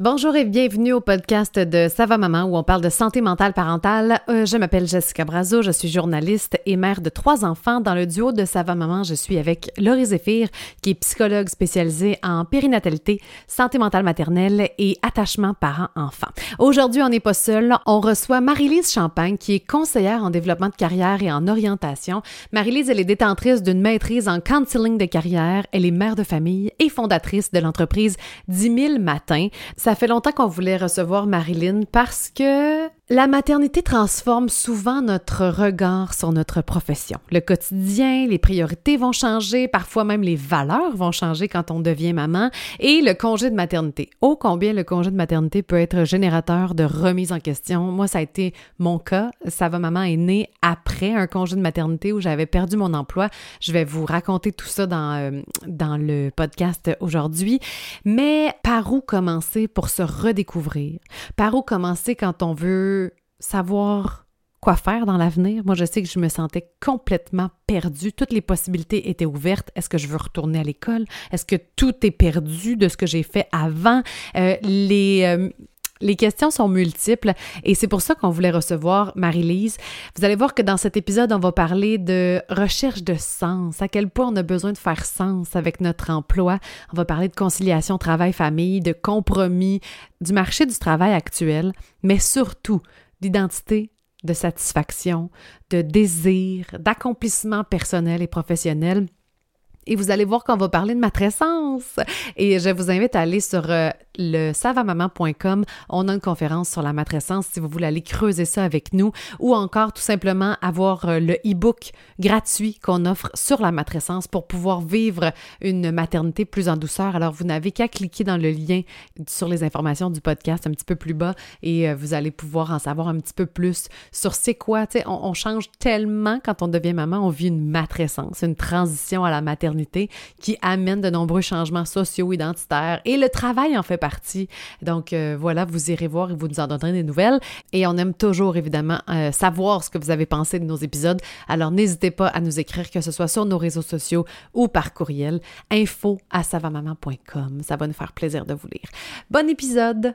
Bonjour et bienvenue au podcast de Ça maman où on parle de santé mentale parentale. Euh, je m'appelle Jessica Brazo, je suis journaliste et mère de trois enfants. Dans le duo de Ça maman, je suis avec Laurie Zéphir, qui est psychologue spécialisée en périnatalité, santé mentale maternelle et attachement parent-enfant. Aujourd'hui, on n'est pas seul. On reçoit Marie-Lise Champagne, qui est conseillère en développement de carrière et en orientation. Marie-Lise, elle est détentrice d'une maîtrise en counseling de carrière. Elle est mère de famille et fondatrice de l'entreprise 10 000 matins. Fait longtemps qu'on voulait recevoir Marilyn parce que la maternité transforme souvent notre regard sur notre profession. Le quotidien, les priorités vont changer, parfois même les valeurs vont changer quand on devient maman et le congé de maternité. Oh combien le congé de maternité peut être générateur de remise en question. Moi, ça a été mon cas. Ça va maman est née après un congé de maternité où j'avais perdu mon emploi. Je vais vous raconter tout ça dans, euh, dans le podcast aujourd'hui. Mais par où commencer pour se redécouvrir? Par où commencer quand on veut savoir quoi faire dans l'avenir. Moi, je sais que je me sentais complètement perdue. Toutes les possibilités étaient ouvertes. Est-ce que je veux retourner à l'école? Est-ce que tout est perdu de ce que j'ai fait avant? Euh, les, euh, les questions sont multiples et c'est pour ça qu'on voulait recevoir Marie-Lise. Vous allez voir que dans cet épisode, on va parler de recherche de sens, à quel point on a besoin de faire sens avec notre emploi. On va parler de conciliation travail-famille, de compromis, du marché du travail actuel, mais surtout d'identité, de satisfaction, de désir, d'accomplissement personnel et professionnel. Et vous allez voir qu'on va parler de matrescence. Et je vous invite à aller sur euh, le savamaman.com. On a une conférence sur la matrescence si vous voulez aller creuser ça avec nous ou encore tout simplement avoir euh, le e-book gratuit qu'on offre sur la matrescence pour pouvoir vivre une maternité plus en douceur. Alors, vous n'avez qu'à cliquer dans le lien sur les informations du podcast un petit peu plus bas et euh, vous allez pouvoir en savoir un petit peu plus sur c'est quoi. Tu sais, on, change tellement quand on devient maman, on vit une matrescence, une transition à la maternité qui amène de nombreux changements sociaux, identitaires et le travail en fait partie donc euh, voilà, vous irez voir et vous nous en donnerez des nouvelles. Et on aime toujours évidemment euh, savoir ce que vous avez pensé de nos épisodes. Alors n'hésitez pas à nous écrire, que ce soit sur nos réseaux sociaux ou par courriel, info à savamaman.com. Ça va nous faire plaisir de vous lire. Bon épisode!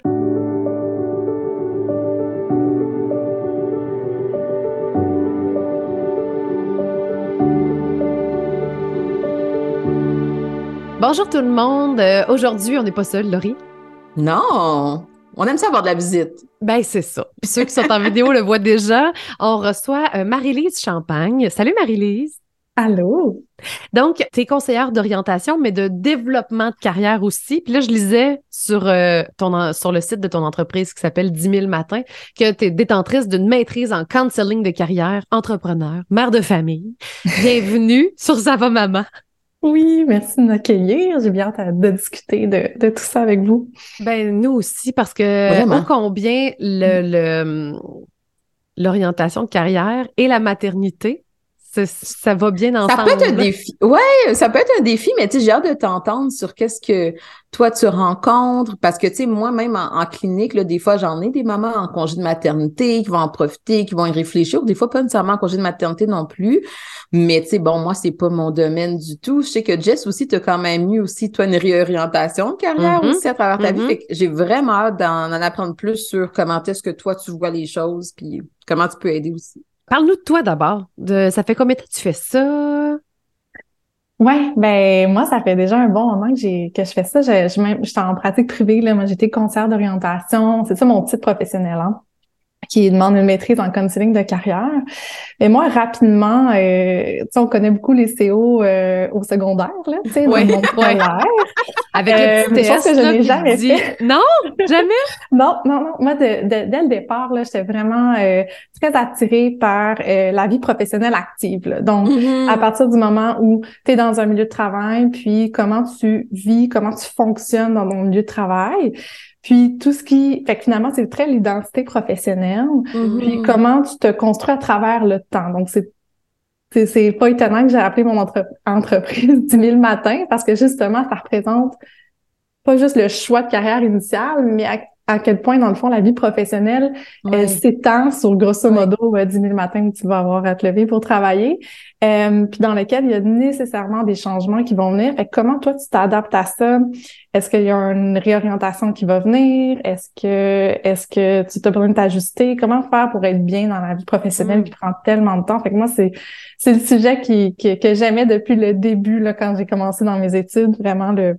Bonjour tout le monde. Euh, aujourd'hui, on n'est pas seul, Laurie. Non! On aime ça avoir de la visite. Ben, c'est ça. Puis ceux qui sont en vidéo le voient déjà. On reçoit euh, Marie-Lise Champagne. Salut Marie-Lise. Allô? Donc, tu es conseillère d'orientation, mais de développement de carrière aussi. Puis là, je lisais sur, euh, ton, sur le site de ton entreprise qui s'appelle 10 000 matins que tu es détentrice d'une maîtrise en counseling de carrière, entrepreneur, mère de famille. Bienvenue sur Ça va maman. Oui, merci de m'accueillir. J'ai bien hâte de discuter de, tout ça avec vous. Ben, nous aussi, parce que oh, combien le, l'orientation de carrière et la maternité, ça, va bien ensemble. Ça peut être un défi. Ouais, ça peut être un défi, mais tu sais, j'ai hâte de t'entendre sur qu'est-ce que toi tu rencontres. Parce que, tu sais, moi-même en, clinique, là, des fois, j'en ai des mamans en congé de maternité qui vont en profiter, qui vont y réfléchir. Des fois, pas nécessairement en congé de maternité non plus. Mais, tu sais, bon, moi, c'est pas mon domaine du tout. Je sais que Jess aussi, tu as quand même eu aussi, toi, une réorientation de carrière mm-hmm. aussi à travers ta vie. Mm-hmm. Fait j'ai vraiment hâte d'en apprendre plus sur comment est-ce que toi, tu vois les choses, puis comment tu peux aider aussi. Parle-nous de toi d'abord. De, ça fait combien de temps que tu fais ça? Ouais, ben moi, ça fait déjà un bon moment que j'ai que je fais ça. Je, je, suis en pratique privée. Là. Moi, j'étais conseillère d'orientation. C'est ça mon titre professionnel. Hein? Qui demande une maîtrise en counseling de carrière. Et moi, rapidement, euh, on connaît beaucoup les CO euh, au secondaire, là, tu sais, oui, Avec le petit euh, que je n'ai jamais fait. Non, jamais? non, non, non. Moi, de, dès le départ, là, j'étais vraiment euh, très attirée par la vie professionnelle active. Donc, mm-hmm. à partir du moment où tu es dans un milieu de travail, puis comment tu vis, comment tu fonctionnes dans ton milieu de travail, puis tout ce qui, fait que finalement, c'est très l'identité professionnelle. Mm-hmm. Puis comment tu te construis à travers le temps. Donc c'est c'est pas étonnant que j'ai appelé mon entreprise 10 000 matins parce que justement, ça représente pas juste le choix de carrière initial, mais à quel point, dans le fond, la vie professionnelle elle s'étend sur grosso modo 10 000 matins où tu vas avoir à te lever pour travailler, euh, puis dans lequel il y a nécessairement des changements qui vont venir. Fait comment toi, tu t'adaptes à ça? Est-ce qu'il y a une réorientation qui va venir? Est-ce que est-ce que tu as besoin de t'ajuster? Comment faire pour être bien dans la vie professionnelle mm. qui prend tellement de temps? Fait que moi, c'est c'est le sujet qui, que j'aimais depuis le début, là, quand j'ai commencé dans mes études, vraiment le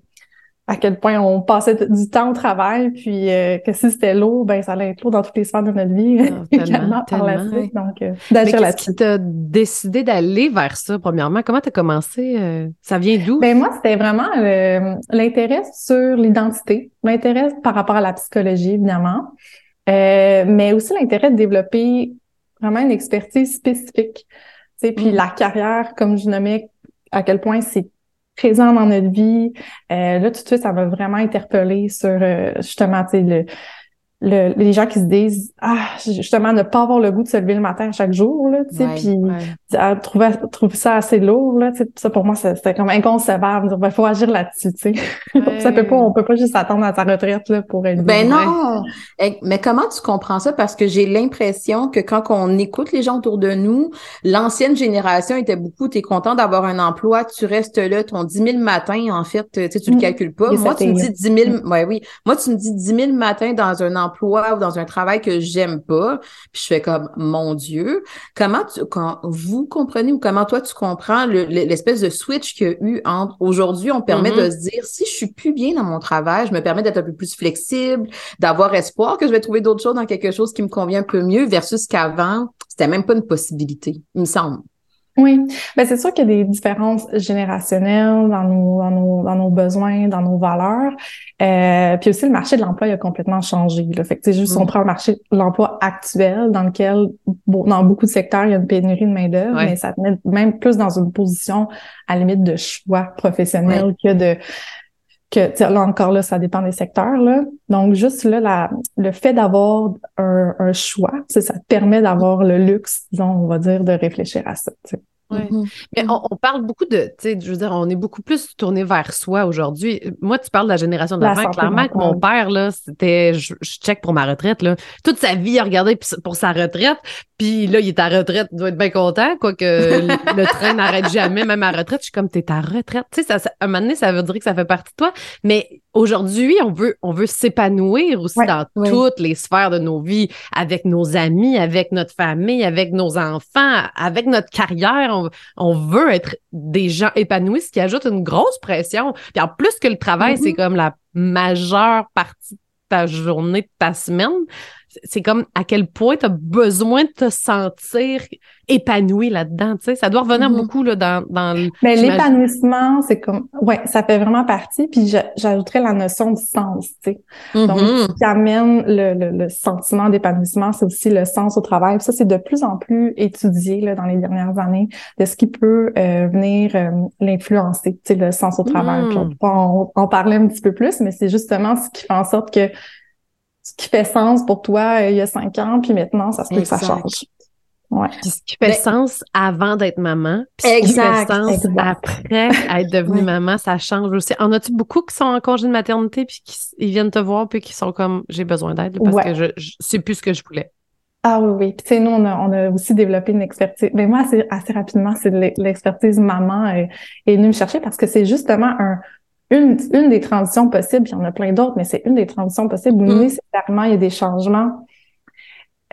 à quel point on passait du temps au travail, puis euh, que si c'était lourd, ben ça allait être lourd dans toutes les sphères de notre vie, ah, également par la suite. Donc, euh, qu'est-ce qui t'a décidé d'aller vers ça, premièrement? Comment tu as commencé? Euh, ça vient d'où? Ben moi, c'était vraiment l'intérêt sur l'identité, l'intérêt par rapport à la psychologie, évidemment, mais aussi l'intérêt de développer vraiment une expertise spécifique. Tu sais, puis mm. la carrière, comme je nommais, à quel point c'est présent dans notre vie. Euh, là, tout de suite, ça m'a vraiment interpellé sur euh, justement, tu sais, le, les gens qui se disent ah justement ne pas avoir le goût de se lever le matin chaque jour là tu sais puis trouver trouver ça assez lourd là ça pour moi c'était comme inconcevable. Il ben, faut agir là-dessus tu sais. Ça peut pas on peut pas juste attendre à sa retraite là pour être ben non! Eh, mais comment tu comprends ça? Parce que j'ai l'impression que quand on écoute les gens autour de nous l'ancienne génération était beaucoup tu es content d'avoir un emploi tu restes là ton 10 000 matins en fait tu tu le mm. calcules pas. Moi tu me dis 10 000 ouais oui. Moi tu me dis 10 000 matins dans un emploi ou dans un travail que j'aime pas, puis je fais comme mon Dieu, comment tu quand vous comprenez ou comment toi tu comprends l'espèce de switch qu'il y a eu entre aujourd'hui, on permet mm-hmm. de se dire si je suis plus bien dans mon travail, je me permets d'être un peu plus flexible, d'avoir espoir que je vais trouver d'autres choses dans quelque chose qui me convient un peu mieux versus qu'avant, c'était même pas une possibilité, il me semble. Oui, ben c'est sûr qu'il y a des différences générationnelles dans nos, dans nos, dans nos besoins, dans nos valeurs. Euh, puis aussi, le marché de l'emploi a complètement changé. Là. Fait que c'est juste, on mm. prend le marché de l'emploi actuel dans lequel, dans beaucoup de secteurs, il y a une pénurie de main-d'œuvre, mais ça te met même plus dans une position à la limite de choix professionnel que de que là encore là, ça dépend des secteurs. Là. Donc, juste là, la, le fait d'avoir un, un choix, ça te permet d'avoir le luxe, disons, on va dire, de réfléchir à ça. Mm-hmm. Mais on, parle beaucoup de, tu sais, je veux dire, on est beaucoup plus tourné vers soi aujourd'hui. Moi, tu parles de la génération d'avant. Clairement que mon père, là, c'était, je, check pour ma retraite, là. Toute sa vie, il a regardé pour sa retraite. Puis là, il est à retraite, il doit être bien content, quoique le, train n'arrête jamais, même à retraite. Je suis comme, t'es à retraite. Tu sais, ça, un moment donné, ça veut dire que ça fait partie de toi. Mais aujourd'hui, on veut, on veut s'épanouir aussi dans toutes les sphères de nos vies, avec nos amis, avec notre famille, avec nos enfants, avec notre carrière. On, on veut être des gens épanouis, ce qui ajoute une grosse pression. Puis en plus que le travail, c'est mm-hmm. comme la majeure partie de ta journée, de ta semaine, c'est comme à quel point tu as besoin de te sentir épanoui là-dedans, tu sais. Ça doit revenir mm-hmm. beaucoup là, dans, dans le... Mais l'épanouissement, c'est comme... Ouais, ça fait vraiment partie. Puis j'ajouterais la notion du sens, tu sais. Donc, mm-hmm. ce qui amène le, le, sentiment d'épanouissement, c'est aussi le sens au travail. ça, c'est de plus en plus étudié là, dans les dernières années de ce qui peut euh, venir euh, l'influencer, tu sais, le sens au travail. Puis on, on, on parlait un petit peu plus, mais c'est justement ce qui fait en sorte que ce qui fait sens pour toi euh, il y a cinq ans, puis maintenant, ça se peut que ça change. Ouais. Puis ce qui fait sens avant d'être maman, puis ce qui fait sens après être devenue maman, ça change aussi. En as-tu beaucoup qui sont en congé de maternité puis qui ils viennent te voir puis qui sont comme j'ai besoin d'aide parce que je, je c'est plus ce que je voulais. Ah oui, oui. Puis tu sais, nous, on a, on a aussi développé une expertise. Mais moi, assez, assez rapidement, c'est l'expertise maman est, est venue me chercher parce que c'est justement un, une, une des transitions possibles, il y en a plein d'autres, mais c'est une des transitions possibles où mm. nécessairement il y a des changements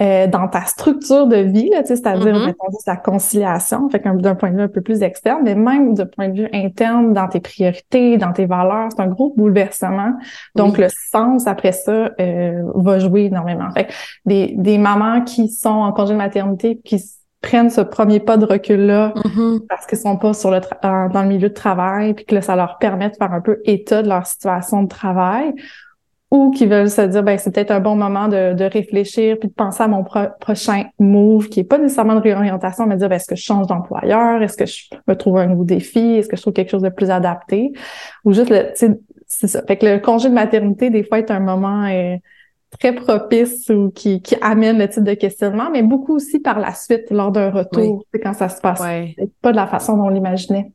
euh, dans ta structure de vie, c'est-à-dire mm la conciliation, fait d'un point de vue un peu plus externe, mais même d'un point de vue interne dans tes priorités, dans tes valeurs, c'est un gros bouleversement. Donc le sens après ça euh, va jouer énormément. Fait des, des mamans qui sont en congé de maternité, qui prennent ce premier pas de recul-là mm-hmm. parce qu'ils sont pas sur le dans le milieu de travail, puis que là, ça leur permet de faire un peu état de leur situation de travail, ou qui veulent se dire, ben c'est peut-être un bon moment de, de, réfléchir, puis de penser à mon prochain move, qui est pas nécessairement de réorientation, mais de dire, ben, est-ce que je change d'employeur, est-ce que je me trouve un nouveau défi, est-ce que je trouve quelque chose de plus adapté, ou juste le, c'est ça. Fait que le congé de maternité, des fois, est un moment... Euh, très propice ou qui, qui amène le type de questionnement, mais beaucoup aussi par la suite lors d'un retour, c'est quand ça se passe. Pas de la façon dont on l'imaginait.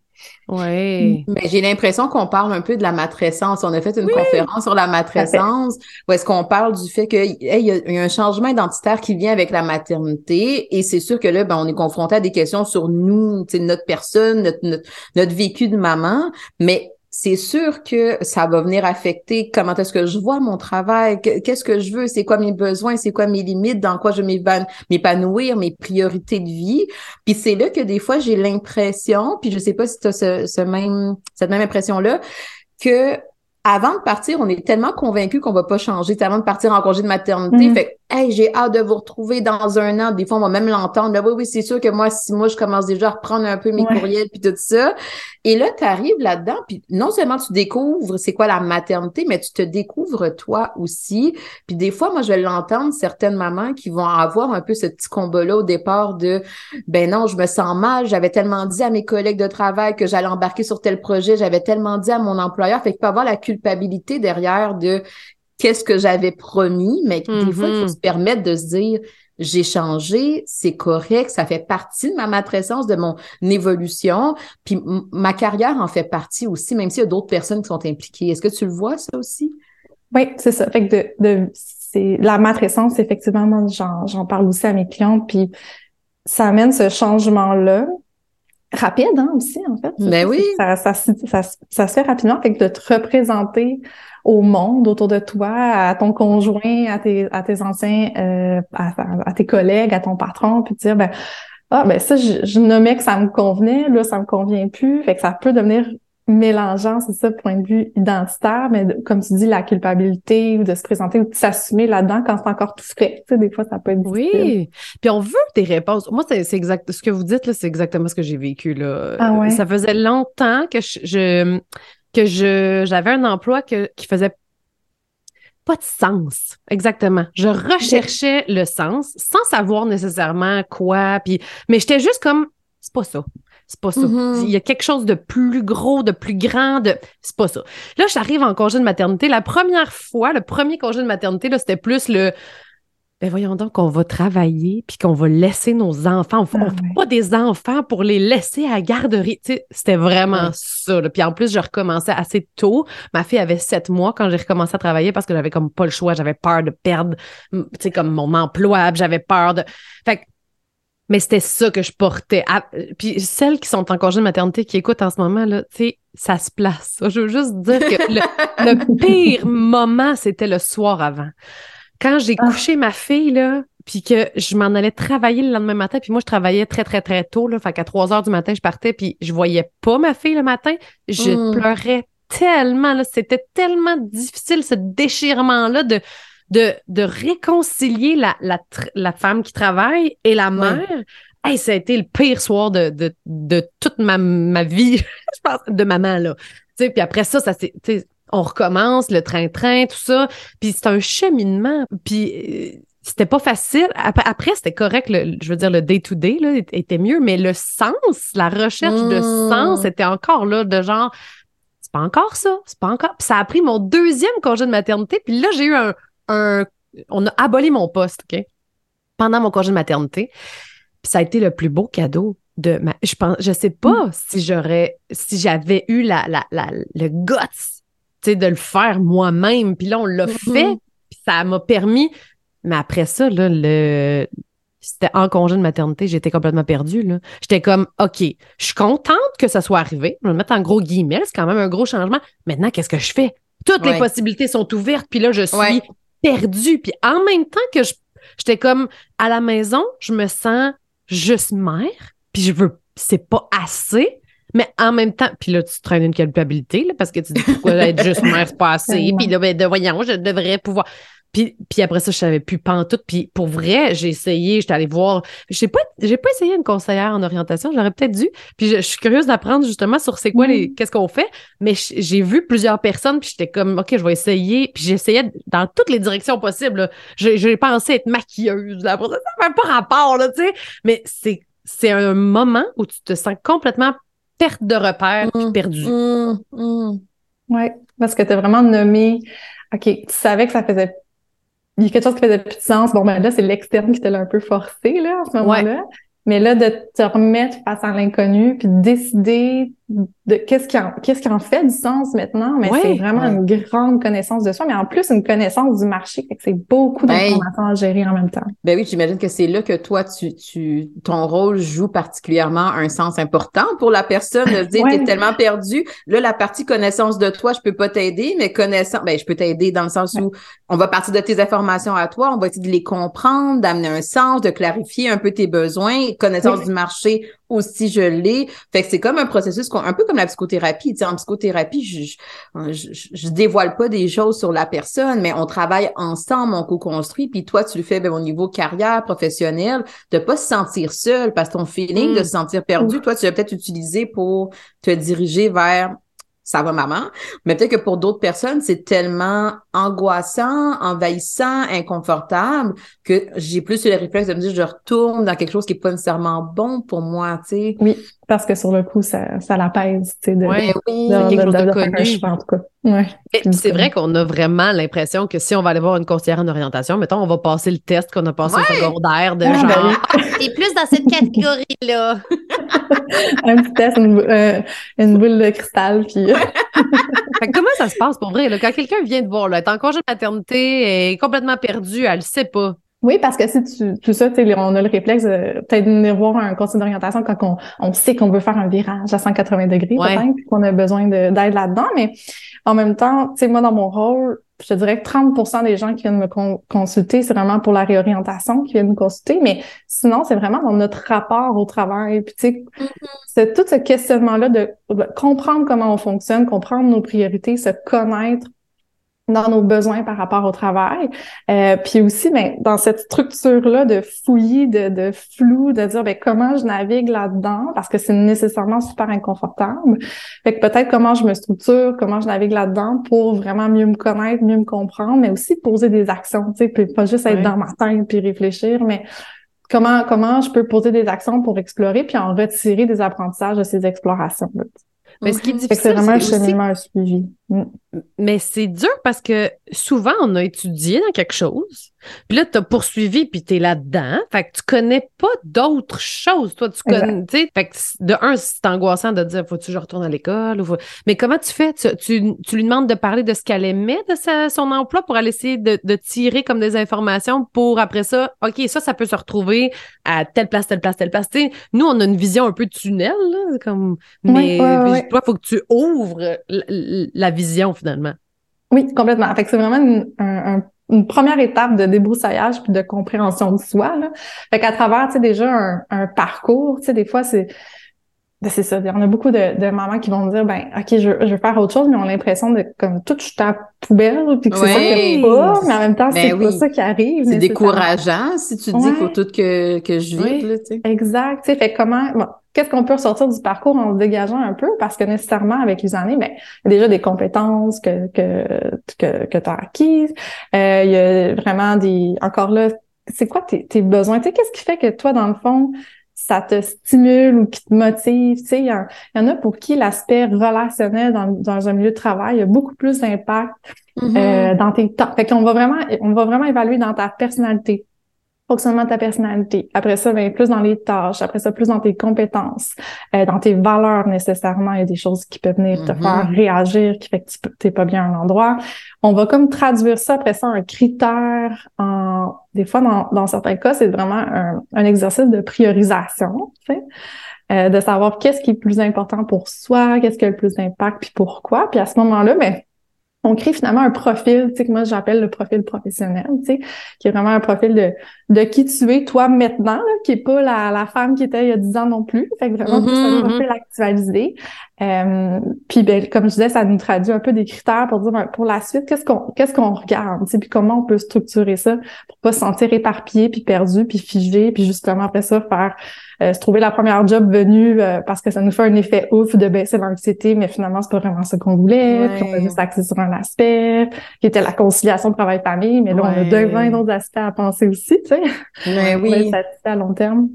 Oui. Mais j'ai l'impression qu'on parle un peu de la matrescence. On a fait une conférence sur la matrescence où est-ce qu'on parle du fait qu'il y, a un changement identitaire qui vient avec la maternité et c'est sûr que là, ben, on est confronté à des questions sur nous, notre personne, notre, notre, notre vécu de maman, mais c'est sûr que ça va venir affecter comment est-ce que je vois mon travail, qu'est-ce que je veux, c'est quoi mes besoins, c'est quoi mes limites, dans quoi je m'épanouir, mes priorités de vie. Puis c'est là que des fois j'ai l'impression, puis je sais pas si tu as ce, même cette même impression là que avant de partir, on est tellement convaincu qu'on va pas changer, avant de partir en congé de maternité, mm-hmm. fait Hey, j'ai hâte de vous retrouver dans un an. Des fois, on va même l'entendre. oui, oui, c'est sûr que moi, si moi, je commence déjà à reprendre un peu mes courriels puis tout ça. Et là, tu arrives là-dedans, puis non seulement tu découvres c'est quoi la maternité, mais tu te découvres toi aussi. Puis des fois, moi, je vais l'entendre, certaines mamans qui vont avoir un peu ce petit combat-là au départ de ben non, je me sens mal, j'avais tellement dit à mes collègues de travail que j'allais embarquer sur tel projet, j'avais tellement dit à mon employeur. Fait qu'il peut avoir la culpabilité derrière de qu'est-ce que j'avais promis, mais des fois, il faut mm-hmm. se permettre de se dire, j'ai changé, c'est correct, ça fait partie de ma matrescence, de mon évolution, puis ma carrière en fait partie aussi, même s'il y a d'autres personnes qui sont impliquées. Est-ce que tu le vois, ça aussi? Oui, c'est ça. Fait que de, de c'est la matrescence, effectivement, j'en parle aussi à mes clientes, puis ça amène ce changement-là, rapide hein, aussi, en fait. Ben oui. Ça, ça, ça, ça, se fait rapidement, fait que de te représenter au monde autour de toi, à ton conjoint, à tes, à tes anciens, euh, à, tes collègues, à ton patron, puis dire, ben, ah, ben ça, je, je nommais que ça me convenait, là, ça me convient plus. Fait que ça peut devenir mélangeant, c'est ça, point de vue identitaire, mais comme tu dis, la culpabilité ou de se présenter ou de s'assumer là-dedans quand c'est encore tout frais. Tu sais, des fois, ça peut être difficile. Oui, puis on veut des réponses. Moi, c'est exact. Ce que vous dites, là, c'est exactement ce que j'ai vécu, là. Ah ouais? Ça faisait longtemps que je que je j'avais un emploi que, qui faisait pas de sens. Exactement. Je recherchais le sens sans savoir nécessairement quoi. Puis, mais j'étais juste comme, c'est pas ça. C'est pas ça. Mm-hmm. Il y a quelque chose de plus gros, de plus grand, de. C'est pas ça. Là, j'arrive en congé de maternité. La première fois, le premier congé de maternité, là, c'était plus le ben voyons donc qu'on va travailler puis qu'on va laisser nos enfants. On ne ah fait pas des enfants pour les laisser à la garderie. c'était vraiment ça. Puis en plus, je recommençais assez tôt. Ma fille avait sept mois quand j'ai recommencé à travailler parce que j'avais comme pas le choix. J'avais peur de perdre, comme mon emploi. J'avais peur de. Fait mais c'était ça que je portais. puis celles qui sont en congé de maternité qui écoutent en ce moment, là, tu sais, ça se place. Je veux juste dire que le, le pire moment, c'était le soir avant. Quand j'ai ah. couché ma fille, là, puis que je m'en allais travailler le lendemain matin, puis moi, je travaillais très, très, très tôt, là, fait qu'à 3 heures du matin, je partais, puis je voyais pas ma fille le matin, je mm. pleurais tellement, là, c'était tellement difficile, ce déchirement-là de, de, de réconcilier la, la, la femme qui travaille et la mère. Hey, ça a été le pire soir de, de, de toute ma, ma vie, je pense, de maman, là. Tu sais, puis après ça, ça s'est, on recommence, le train-train, tout ça. Puis c'est un cheminement. Puis euh, c'était pas facile. Après, c'était correct, je veux dire, le day-to-day là, était mieux, mais le sens, la recherche de mmh. sens était encore là, de genre, c'est pas encore ça, c'est pas encore. Puis ça a pris mon deuxième congé de maternité, puis là, j'ai eu un, un, On a aboli mon poste, OK? Pendant mon congé de maternité. Puis ça a été le plus beau cadeau de ma. Je pense, je sais pas mmh. si j'aurais, si j'avais eu la, la, la, le guts de le faire moi-même. Puis là, on l'a mm-hmm. fait, puis ça m'a permis. Mais après ça, là, le... c'était en congé de maternité, j'étais complètement perdue. J'étais comme, OK, je suis contente que ça soit arrivé. Je vais le mettre en gros guillemets, c'est quand même un gros changement. Maintenant, qu'est-ce que je fais? Toutes les possibilités sont ouvertes, puis là, je suis perdue. Puis en même temps que j'étais comme à la maison, je me sens juste mère, puis je veux, c'est pas assez. Mais en même temps, puis là, tu traînes une culpabilité, là, parce que tu dis pourquoi être juste mère, c'est pas assez. puis là, ben, de, voyons, je devrais pouvoir. Puis, puis après ça, je savais plus pantoute. Puis pour vrai, j'ai essayé, j'étais allée voir. Je sais pas, j'ai pas essayé une conseillère en orientation, j'aurais peut-être dû. Puis je, suis curieuse d'apprendre justement sur c'est quoi les, mm. qu'est-ce qu'on fait. Mais j'ai vu plusieurs personnes, puis j'étais comme, OK, je vais essayer. Puis j'essayais dans toutes les directions possibles. J'ai pensé être maquilleuse. Là. Ça n'a pas rapport, là, tu sais. Mais c'est c'est un moment où tu te sens complètement perte de repère puis mmh. perdu. Mmh. Mmh. Oui, parce que tu as vraiment nommé, OK, tu savais que ça faisait. Il y a quelque chose qui faisait plus de sens. Bon, ben là, c'est l'externe qui te l'a un peu forcé, là, à ce moment-là. Mais là, de te remettre face à l'inconnu, puis de décider de qu'est-ce qui en qu'est-ce qui en fait du sens maintenant, mais c'est vraiment une grande connaissance de soi, mais en plus une connaissance du marché, c'est beaucoup ben, d'informations à gérer en même temps. Ben oui, j'imagine que c'est là que toi tu tu ton rôle joue particulièrement un sens important pour la personne de dire t'es tellement perdu, là la partie connaissance de toi, je peux pas t'aider, mais connaissance ben je peux t'aider dans le sens où on va partir de tes informations à toi, on va essayer de les comprendre, d'amener un sens, de clarifier un peu tes besoins, connaissance du marché aussi je l'ai. Fait que c'est comme un processus un peu comme la psychothérapie. Tu sais, en psychothérapie, je, je, je, dévoile pas des choses sur la personne, mais on travaille ensemble, on co-construit. Puis toi, tu le fais ben, au niveau carrière professionnelle, de pas se sentir seul parce que ton feeling de mm. se sentir perdu, toi, tu vas peut-être utiliser pour te diriger vers ça va maman. Mais peut-être que pour d'autres personnes, c'est tellement angoissant, envahissant, inconfortable que j'ai plus eu le réflexe de me dire je retourne dans quelque chose qui est pas nécessairement bon pour moi, tu sais. Parce que sur le coup, ça, ça l'apaise, tu sais, de, ouais, oui, quelque chose de, connu. en tout cas. Ouais, c'est vrai qu'on a vraiment l'impression que si on va aller voir une conseillère en orientation, mettons, on va passer le test qu'on a passé au secondaire de ah, genre, ben t'es plus dans cette catégorie-là. un petit test, une, euh, une, boule de cristal, puis... comment ça se passe pour vrai? Là, quand quelqu'un vient te voir, là, est en congé de maternité, est complètement perdu, elle le sait pas. Oui, parce que si tu, tout ça, on a le réflexe peut-être de venir voir un conseil d'orientation quand on, on sait qu'on veut faire un virage à 180 degrés, peut-être, qu'on a besoin d'aide là-dedans. Mais en même temps, tu sais, moi, dans mon rôle, je te dirais que 30% des gens qui viennent me consulter, c'est vraiment pour la réorientation qui viennent me consulter, mais sinon, c'est vraiment dans notre rapport au travail. Puis, tu sais, mm-hmm. c'est tout ce questionnement-là de comprendre comment on fonctionne, comprendre nos priorités, se connaître, dans nos besoins par rapport au travail. Euh, puis aussi, ben, dans cette structure-là de fouillis, de, de flou, de dire ben, comment je navigue là-dedans, parce que c'est nécessairement super inconfortable. Fait que peut-être comment je me structure, comment je navigue là-dedans pour vraiment mieux me connaître, mieux me comprendre, mais aussi poser des actions, tu sais, puis pas juste être dans ma tête puis réfléchir, mais comment comment je peux poser des actions pour explorer puis en retirer des apprentissages de ces explorations. -là. Mais ce qui est difficile, c'est vraiment un cheminement suivi. Mm. Mais c'est dur parce que souvent, on a étudié dans quelque chose, puis là, tu as poursuivi, puis tu es là-dedans. Fait que tu connais pas d'autres choses. Toi, tu connais. Fait que de un, c'est angoissant de dire, faut-tu que je retourne à l'école? Ou... Mais comment tu fais? Tu, tu, lui demandes de parler de ce qu'elle aimait de sa, son emploi pour aller essayer de, de, tirer comme des informations pour après ça, OK, ça, ça peut se retrouver à telle place, telle place, telle place. sais, nous, on a une vision un peu tunnel, là, comme, mais toi, il faut que tu ouvres la, la vision finalement. Oui, complètement. Fait que c'est vraiment une, première étape de débroussaillage puis de compréhension de soi. Là. Fait qu'à travers, tu sais, déjà un, un parcours, tu sais, des fois, c'est c'est ça. On a beaucoup de, de, mamans qui vont me dire, ben, OK, je, je veux faire autre chose, mais on a l'impression de comme tout jeter à poubelle, puis que c'est ça pas, mais en même temps, c'est ben pas ça qui arrive. C'est décourageant si tu dis qu'il faut tout que, que je vive, là, tu sais. Exact. Tu sais, fait comment, bon, qu'est-ce qu'on peut ressortir du parcours en se dégageant un peu? Parce que nécessairement, avec les années, ben, il y a déjà des compétences que, que, que, que tu as acquises. Euh, il y a vraiment des, encore là, c'est quoi tes, tes besoins? Tu sais, qu'est-ce qui fait que toi, dans le fond, ça te stimule ou qui te motive. Tu sais, il y, en a pour qui l'aspect relationnel dans, dans un milieu de travail a beaucoup plus d'impact mm-hmm. euh, dans tes temps. Fait qu'on va vraiment, on va vraiment évaluer dans ta personnalité fonctionnement de ta personnalité. Après ça, ben, plus dans les tâches. Après ça, plus dans tes compétences, euh, dans tes valeurs nécessairement. Il y a des choses qui peuvent venir te mm-hmm. faire réagir, qui fait que tu n'es pas bien à un endroit. On va comme traduire ça après ça un critère. En des fois, dans, dans certains cas, c'est vraiment un, un, exercice de priorisation. Tu sais? Euh, de savoir qu'est-ce qui est plus important pour soi, qu'est-ce qui a le plus d'impact, puis pourquoi. Puis à ce moment-là, ben, on crée finalement un profil, tu sais, que moi j'appelle le profil professionnel, tu sais, qui est vraiment un profil de, de qui tu es toi maintenant, qui est pas la, la femme qui était il y a 10 ans non plus. Fait que vraiment, mm un mm-hmm. profil actualisé. Euh, puis ben, comme je disais, ça nous traduit un peu des critères pour dire ben, pour la suite, qu'est-ce qu'on qu'est-ce qu'on regarde, tu sais, puis comment on peut structurer ça pour pas se sentir éparpillé, puis perdu, puis figé, puis justement après ça faire euh, se trouver la première job venue euh, parce que ça nous fait un effet ouf de baisser l'anxiété, mais finalement, c'est pas vraiment ce qu'on voulait. Puis on a juste axé sur un aspect qui était la conciliation travail-famille, mais là, on a deux, vingt d'autres aspects à penser aussi, tu sais. Mais oui. à long terme.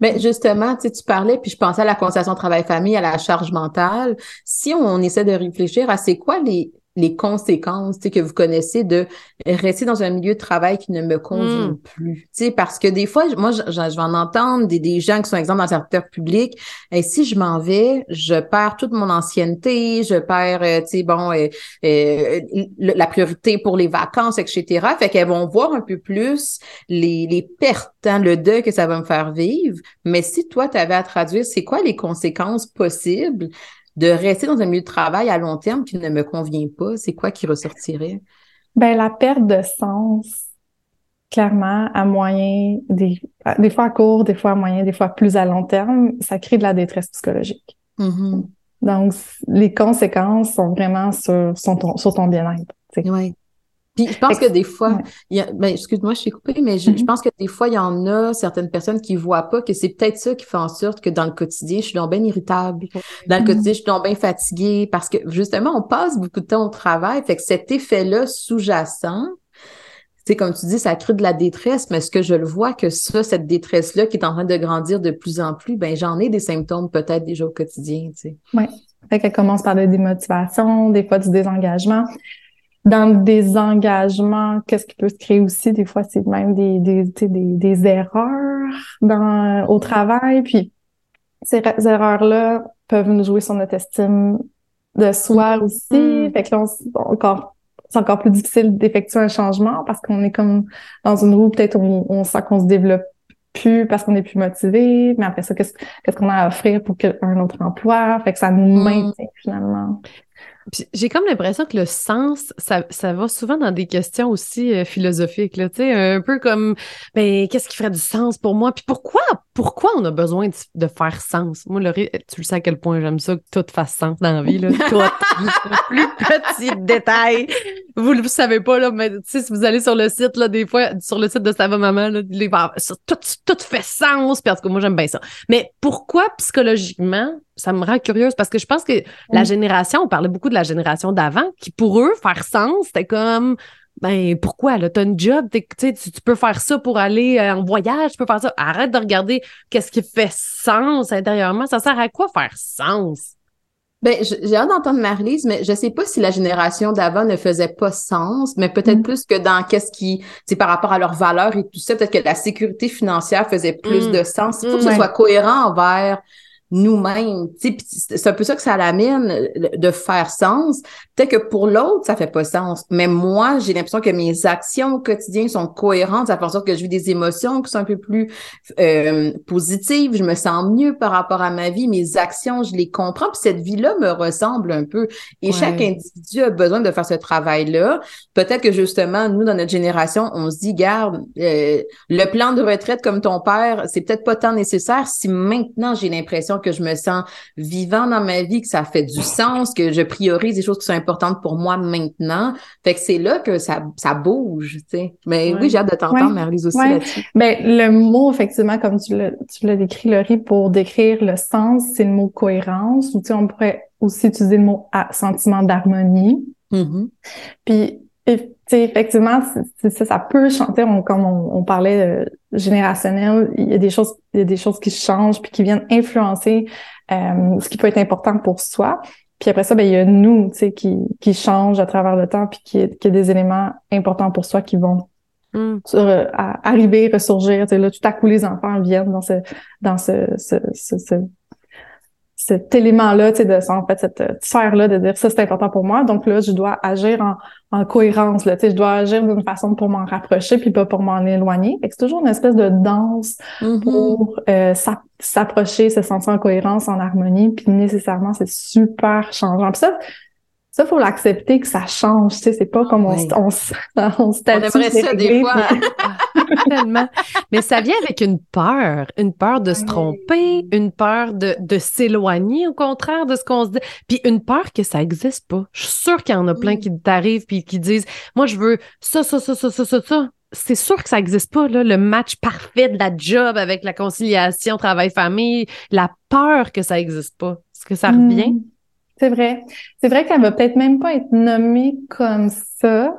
Mais justement, tu sais, tu parlais, puis je pensais à la conciliation travail-famille, à la charge mentale. Si on essaie de réfléchir à c'est quoi les les conséquences que vous connaissez de rester dans un milieu de travail qui ne me convient mm. plus. Parce que des fois, moi, je, je, vais en entendre des, des gens qui sont, exemple, dans le secteur public. Et si je m'en vais, je perds toute mon ancienneté, je perds, euh, tu sais, bon, euh, euh, la priorité pour les vacances, etc. Fait qu'elles vont voir un peu plus les, les pertes, hein, le deuil que ça va me faire vivre. Mais si toi, tu avais à traduire, c'est quoi les conséquences possibles de rester dans un milieu de travail à long terme qui ne me convient pas, c'est quoi qui ressortirait? Ben, la perte de sens, clairement, à moyen, des, des fois à court, des fois à moyen, des fois plus à long terme, ça crée de la détresse psychologique. Mm-hmm. Donc, les conséquences sont vraiment sur, sur ton, sur ton bien-être. Oui. Puis je pense que des fois, ben, excuse-moi, je suis coupée, mais je, je, mm-hmm. pense que des fois, il y en a certaines personnes qui voient pas que c'est peut-être ça qui fait en sorte que dans le quotidien, je suis donc bien irritable. Dans le quotidien, je suis donc bien fatiguée parce que justement, on passe beaucoup de temps au travail. Fait que cet effet-là sous-jacent, c'est comme tu dis, ça crée de la détresse, mais est-ce que je le vois que ça, cette détresse-là qui est en train de grandir de plus en plus, ben j'en ai des symptômes peut-être déjà au quotidien, tu sais. Oui. Fait qu'elle commence par des démotivations, des fois du désengagement dans le désengagement, qu'est-ce qui peut se créer aussi? Des fois, c'est même des, des, des, des erreurs dans, au travail. Puis ces erreurs-là peuvent nous jouer sur notre estime de soi aussi. Mm. Fait que là, encore, c'est encore plus difficile d'effectuer un changement parce qu'on est comme dans une roue, peut-être on, on sent qu'on se développe plus parce qu'on est plus motivé, mais après ça, qu'est-ce qu'est-ce qu'on a à offrir pour un autre emploi? Fait que ça nous mm. maintient finalement. J'ai comme l'impression que le sens, ça, ça, va souvent dans des questions aussi euh, philosophiques, là, un peu comme, ben, qu'est-ce qui ferait du sens pour moi? Puis pourquoi, pourquoi on a besoin de, faire sens? Moi, Laurie, tu le sais à quel point j'aime ça, que tout fasse sens dans la vie, là, tout, le plus petit détail. Vous le savez pas, là, mais si vous allez sur le site, là, des fois, sur le site de Sava Maman, là, les, tout, tout fait sens, parce que moi, j'aime bien ça. Mais pourquoi, psychologiquement, ça me rend curieuse? Parce que je pense que la mm. génération, on parlait beaucoup de la génération d'avant, qui pour eux, faire sens, c'était comme ben pourquoi? Là t'as une job tu, tu peux faire ça pour aller euh, en voyage tu peux faire ça arrête de regarder qu'est-ce qui fait sens intérieurement ça sert à quoi faire sens? Ben, j'ai hâte d'entendre Marlise, mais je sais pas si la génération d'avant ne faisait pas sens, mais peut-être mm. plus que dans qu'est-ce qui, c'est par rapport à leurs valeurs et tout ça, peut-être que la sécurité financière faisait plus mm. de sens. Il faut que ce soit cohérent envers nous-mêmes. C'est un peu ça que ça l'amène de faire sens. Peut-être que pour l'autre, ça fait pas sens. Mais moi, j'ai l'impression que mes actions au quotidien sont cohérentes. Ça fait en sorte que je vis des émotions qui sont un peu plus euh, positives. Je me sens mieux par rapport à ma vie. Mes actions, je les comprends. Puis cette vie-là me ressemble un peu. Et chaque individu a besoin de faire ce travail-là. Peut-être que justement, nous, dans notre génération, on se dit, garde, euh, le plan de retraite comme ton père, c'est peut-être pas tant nécessaire si maintenant j'ai l'impression que je me sens vivant dans ma vie, que ça fait du sens, que je priorise des choses qui sont importantes pour moi maintenant. Fait que c'est là que ça, ça bouge, tu sais. Mais oui, j'ai hâte de t'entendre, Marie aussi là-dessus. Ben, le mot, effectivement, comme tu l'as, décrit, Laurie, pour décrire le sens, c'est le mot cohérence, ou tu sais, on pourrait aussi utiliser le mot sentiment d'harmonie. Mm-hmm. Puis, effectivement, ça, ça peut chanter, on, comme on, parlait générationnel, il y a des choses, il y a des choses qui changent puis qui viennent influencer euh, ce qui peut être important pour soi. Puis après ça, ben il y a nous, tu sais, qui qui changent à travers le temps puis qui qui a des éléments importants pour soi qui vont mm. arriver, ressurgir. Tu sais, là, tout à coup, les enfants viennent dans ce dans ce, ce, ce cet élément-là, tu sais, de en fait cette sphère-là de dire ça c'est important pour moi. Donc là, je dois agir en, en cohérence. Là, tu sais, je dois agir d'une façon pour m'en rapprocher puis pas pour m'en éloigner. c'est toujours une espèce de danse mm-hmm. pour euh, s'approcher, se sentir en cohérence, en harmonie. Puis nécessairement, c'est super changeant. Puis ça, ça, faut l'accepter que ça change, tu sais, c'est pas comme on, on, on, on, on aimerait ça des fois. Tellement. Mais ça vient avec une peur, une peur de se tromper, une peur de, de s'éloigner au contraire de ce qu'on se dit, puis une peur que ça existe pas. Je suis sûre qu'il y en a plein qui t'arrivent puis qui disent, moi je veux ça, ça, ça, ça, ça, ça, ça. C'est sûr que ça existe pas, là, le match parfait de la job avec la conciliation travail-famille, la peur que ça existe pas. Est-ce que ça revient? Hmm. C'est vrai. C'est vrai qu'elle va peut-être même pas être nommée comme ça,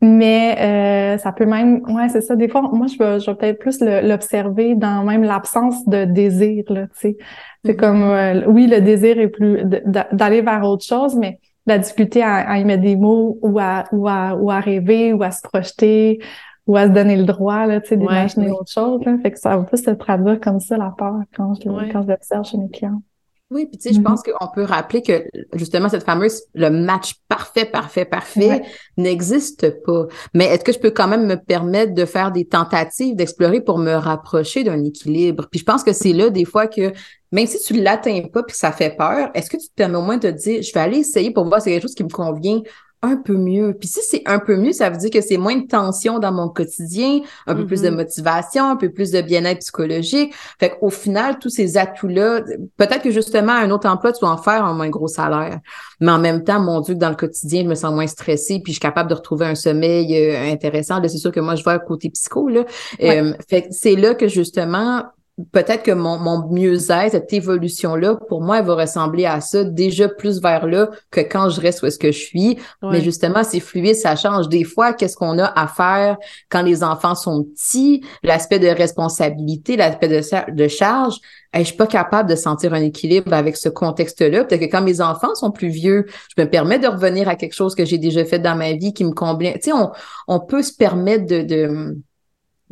mais euh, ça peut même, ouais, c'est ça. Des fois, moi, je vais, je vais peut-être plus l'observer dans même l'absence de désir, là, tu sais. C'est mm-hmm. comme, euh, oui, le désir est plus d'aller vers autre chose, mais la difficulté à, y mettre des mots ou à, ou à, ou à rêver ou à se projeter ou à se donner le droit, là, tu sais, d'imaginer autre chose, là. Fait que ça va plus se traduire comme ça, la peur, quand je, quand je l'observe chez mes clients. Oui, puis tu sais, je pense mm-hmm. qu'on peut rappeler que justement cette fameuse le match parfait, parfait, parfait n'existe pas. Mais est-ce que je peux quand même me permettre de faire des tentatives d'explorer pour me rapprocher d'un équilibre? Puis je pense que c'est là des fois que même si tu l'atteins pas puis que ça fait peur, est-ce que tu te permets au moins de te dire je vais aller essayer pour voir si c'est quelque chose qui me convient un peu mieux. Puis si c'est un peu mieux, ça veut dire que c'est moins de tension dans mon quotidien, un peu plus de mm-hmm. motivation, un peu plus de bien-être psychologique. Fait qu'au final, tous ces atouts-là, peut-être que justement, un autre emploi, tu vas en faire un moins gros salaire. Mais en même temps, mon Dieu, dans le quotidien, je me sens moins stressée, puis je suis capable de retrouver un sommeil euh, intéressant. Là, c'est sûr que moi, je vois côté psycho, là. Euh, fait c'est là que justement, peut-être que mon, mon mieux-être, cette évolution-là, pour moi, elle va ressembler à ça, déjà plus vers là que quand je reste où est-ce que je suis. Mais justement, c'est fluide, ça change. Des fois, qu'est-ce qu'on a à faire quand les enfants sont petits, l'aspect de responsabilité, l'aspect de, de charge, je je suis pas capable de sentir un équilibre avec ce contexte-là. Peut-être que quand mes enfants sont plus vieux, je me permets de revenir à quelque chose que j'ai déjà fait dans ma vie qui me convient. Tu sais, on, on peut se permettre de, de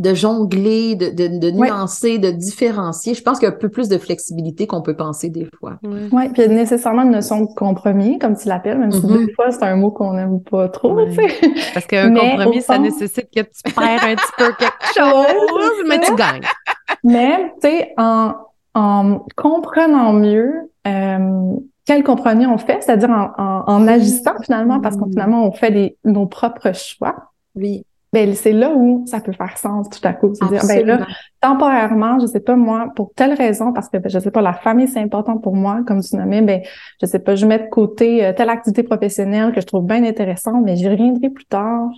de jongler, de, de, de nuancer, de différencier. Je pense qu'il y a un peu plus de flexibilité qu'on peut penser des fois. Oui, ouais, puis il y a nécessairement une notion de compromis, comme tu l'appelles, même si mm-hmm. des fois c'est un mot qu'on n'aime pas trop. Tu sais. Parce qu'un compromis, ça nécessite que tu perds un petit peu quelque chose, mais tu gagnes. Mais, tu sais, en, en comprenant mieux euh, quel compromis on fait, c'est-à-dire en, en, en, agissant finalement, parce qu'on mm-hmm. finalement on fait des, nos propres choix. Oui ben c'est là où ça peut faire sens tout à coup. Ben là, temporairement, je sais pas moi, pour telle raison, parce que ben, je sais pas, la famille c'est important pour moi, comme tu nommais, ben je sais pas, je mets de côté euh, telle activité professionnelle que je trouve bien intéressante, mais j'y reviendrai plus tard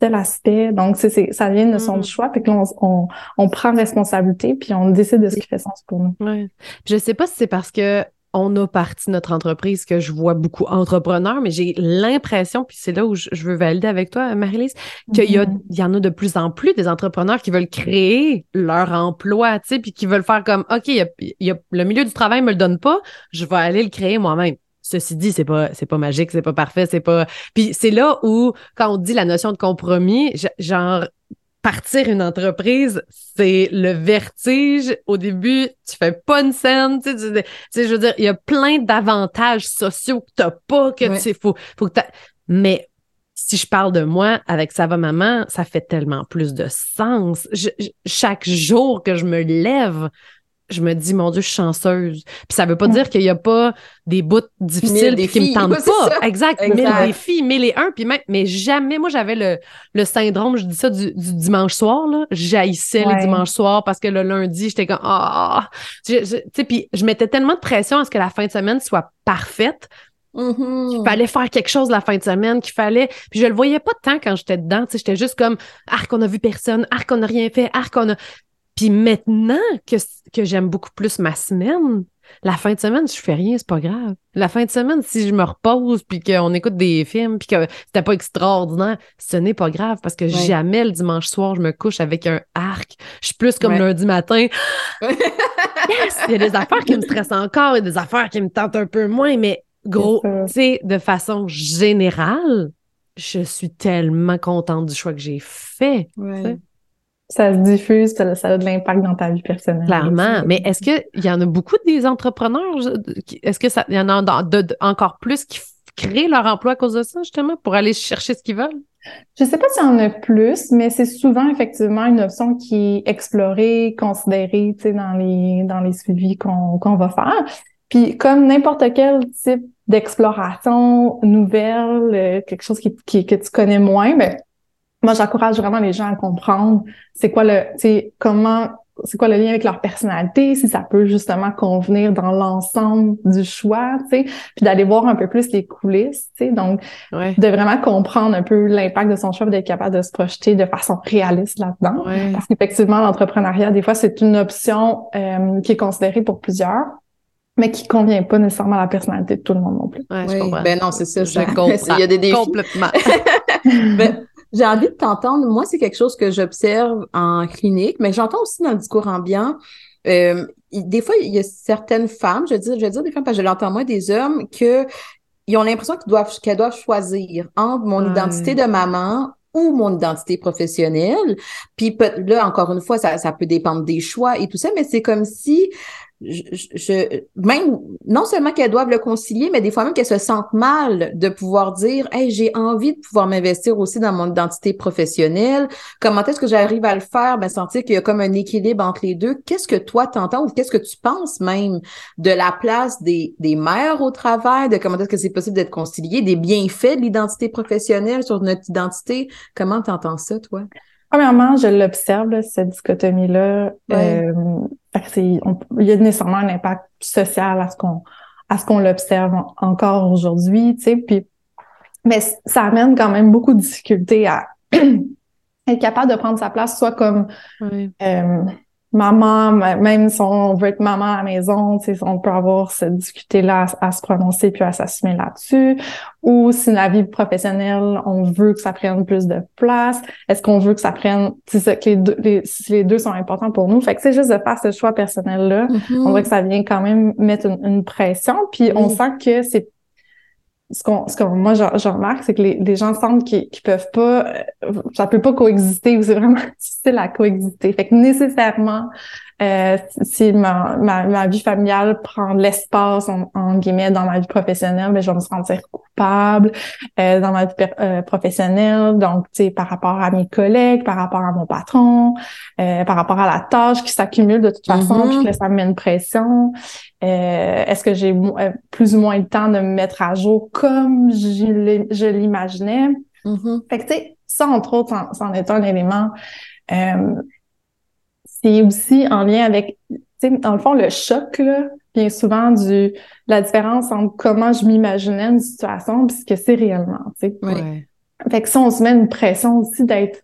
tel aspect. Donc, c'est, ça vient de notion de mm. choix, puis que on, on, on, prend responsabilité, puis on décide de ce qui fait sens pour nous. Ouais. Je sais pas si c'est parce que on a parti notre entreprise que je vois beaucoup entrepreneurs, mais j'ai l'impression, puis c'est là où je, veux valider avec toi, Marie-Lise, qu'il y, mm-hmm. y en a de plus en plus des entrepreneurs qui veulent créer leur emploi, tu sais, puis qui veulent faire comme, OK, y y a, le milieu du travail me le donne pas, je vais aller le créer moi-même. Ceci dit, c'est pas c'est pas magique, c'est pas parfait, c'est pas. Puis c'est là où quand on dit la notion de compromis, genre partir une entreprise, c'est le vertige. Au début, tu fais pas une scène, tu sais, je veux dire, il y a plein d'avantages sociaux que t'as pas, que tu sais, faut, faut que Mais si je parle de moi avec Ça va maman, ça fait tellement plus de sens. chaque jour que je me lève, je me dis, mon Dieu, je suis chanceuse. Puis ça veut pas dire qu'il y a pas des bouts difficiles qui me tentent pas. Exact, exact. Mille défis, mille et un. Puis même, mais jamais, moi, j'avais le, le syndrome, je dis ça, du, dimanche soir, là. J'haïssais le dimanche soir parce que le lundi, j'étais comme, ah! tu sais, puis je mettais tellement de pression à ce que la fin de semaine soit parfaite. Mm-hmm. Qu'il fallait faire quelque chose la fin de semaine, qu'il fallait. Puis je le voyais pas tant quand j'étais dedans. Tu sais, j'étais juste comme, ah, qu'on a vu personne, ah, qu'on a rien fait, ah, qu'on a. Puis maintenant que, que j'aime beaucoup plus ma semaine, la fin de semaine, je fais rien, c'est pas grave. La fin de semaine, si je me repose puis qu'on écoute des films puis que c'était pas extraordinaire, ce n'est pas grave parce que jamais le dimanche soir, je me couche avec un arc. Je suis plus comme lundi matin. yes! Il y a des affaires qui me stressent encore, il y a des affaires qui me tentent un peu moins, mais gros, tu sais, de façon générale, je suis tellement contente du choix que j'ai fait ça se diffuse, ça, a de l'impact dans ta vie personnelle. Clairement. Mais est-ce qu'il y en a beaucoup des entrepreneurs? Est-ce que ça, y en a encore plus qui créent leur emploi à cause de ça, justement, pour aller chercher ce qu'ils veulent? Je sais pas s'il y en a plus, mais c'est souvent effectivement une option qui est explorée, considérée, tu sais, dans les, dans les suivis qu'on, qu'on va faire. Puis comme n'importe quel type d'exploration nouvelle, euh, quelque chose qui, qui, que tu connais moins, ben, moi, j'encourage vraiment les gens à comprendre c'est quoi le, tu sais, comment, c'est quoi le lien avec leur personnalité, si ça peut justement convenir dans l'ensemble du choix, tu sais, puis d'aller voir un peu plus les coulisses, tu sais, donc de vraiment comprendre un peu l'impact de son choix, d'être capable de se projeter de façon réaliste là-dedans, parce qu'effectivement, l'entrepreneuriat, des fois, c'est une option euh, qui est considérée pour plusieurs, mais qui convient pas nécessairement à la personnalité de tout le monde non plus. Ouais, je comprends. Ben non, c'est ça. Je comprends. Il y a des défis. Complètement. ben, j'ai envie de t'entendre. Moi, c'est quelque chose que j'observe en clinique, mais j'entends aussi dans le discours ambiant. Euh, des fois, il y a certaines femmes, je veux dire, je veux dire des femmes parce que je l'entends moins des hommes, que ils ont l'impression qu'ils doivent, qu'elles doivent choisir entre mon identité de maman ou mon identité professionnelle. Puis là, encore une fois, ça, ça peut dépendre des choix et tout ça, mais c'est comme si je, même non seulement qu'elles doivent le concilier, mais des fois même qu'elles se sentent mal de pouvoir dire Hey, j'ai envie de pouvoir m'investir aussi dans mon identité professionnelle. Comment est-ce que j'arrive à le faire? Ben, sentir qu'il y a comme un équilibre entre les deux. Qu'est-ce que toi t'entends ou qu'est-ce que tu penses même de la place des, des mères au travail, de comment est-ce que c'est possible d'être concilié, des bienfaits de l'identité professionnelle sur notre identité? Comment t'entends ça, toi? Premièrement, je l'observe, cette dichotomie-là. Euh, il y a nécessairement un impact social à ce qu'on à ce qu'on l'observe encore aujourd'hui, tu sais. Puis, mais ça amène quand même beaucoup de difficultés à être capable de prendre sa place, soit comme euh, maman, même si on veut être maman à la maison, on peut avoir ce discuter-là à, se prononcer puis à s'assumer là-dessus. Ou si la vie professionnelle, on veut que ça prenne plus de place, est-ce qu'on veut que ça prenne, c'est que les deux, les, les deux sont importants pour nous. Fait que c'est juste de faire ce choix personnel-là. Mm-hmm. On voit que ça vient quand même mettre une, pression, puis on sent que c'est ce qu'on, ce qu'on, moi, je, remarque, c'est que les, les, gens sentent qu'ils, qu'ils peuvent pas, euh, ça peut pas coexister ou c'est vraiment difficile à coexister. Fait que nécessairement, euh, si ma, ma, ma, vie familiale prend l'espace en, guillemets dans ma vie professionnelle, ben je vais me sentir coupable euh, dans ma vie euh, professionnelle. Donc, tu sais, par rapport à mes collègues, par rapport à mon patron, euh, par rapport à la tâche qui s'accumule de toute façon, puis mm-hmm. que ça me met une pression. Est-ce que j'ai plus ou moins le temps de me mettre à jour comme je l'imaginais? Mm-hmm. Fait que tu sais, ça entre autres, c'en est un élément. Euh, c'est aussi en lien avec, tu sais, dans le fond, le choc, là, bien souvent du la différence entre comment je m'imaginais une situation et ce que c'est réellement, tu sais. Ouais. Fait que ça, on se met une pression aussi d'être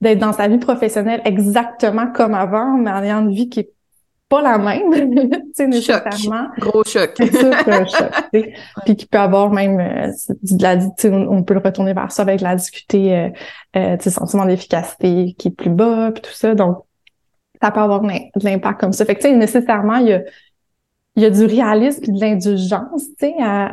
d'être dans sa vie professionnelle exactement comme avant, mais en ayant une vie qui est pas la même, tu sais, nécessairement. Gros choc. C'est un choc, Puis qui peut avoir même, euh, de la, on peut le retourner vers ça avec la discuter, euh, euh, tu sais, sentiment d'efficacité qui est plus bas, puis tout ça. Donc, ça peut avoir de l'impact comme ça. Fait que, tu sais, nécessairement, il y a, il y a du réalisme et de l'indulgence, tu sais, à,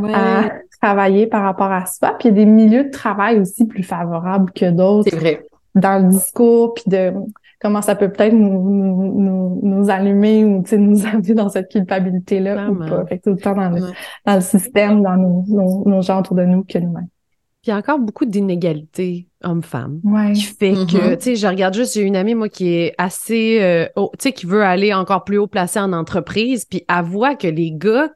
travailler par rapport à soi. Puis il y a des milieux de travail aussi plus favorables que d'autres. C'est vrai. Dans le discours, puis de comment ça peut peut-être nous, nous, nous, allumer ou nous amener dans cette culpabilité-là ou pas. Fait que tout le temps dans le, dans le système, dans nos, nos, nos gens autour de nous que nous-mêmes il y a encore beaucoup d'inégalités hommes-femmes. Ouais. Qui fait que, mm-hmm. tu sais, je regarde juste, j'ai une amie, moi, qui est assez, euh, tu sais, qui veut aller encore plus haut placé en entreprise, puis elle voit que les gars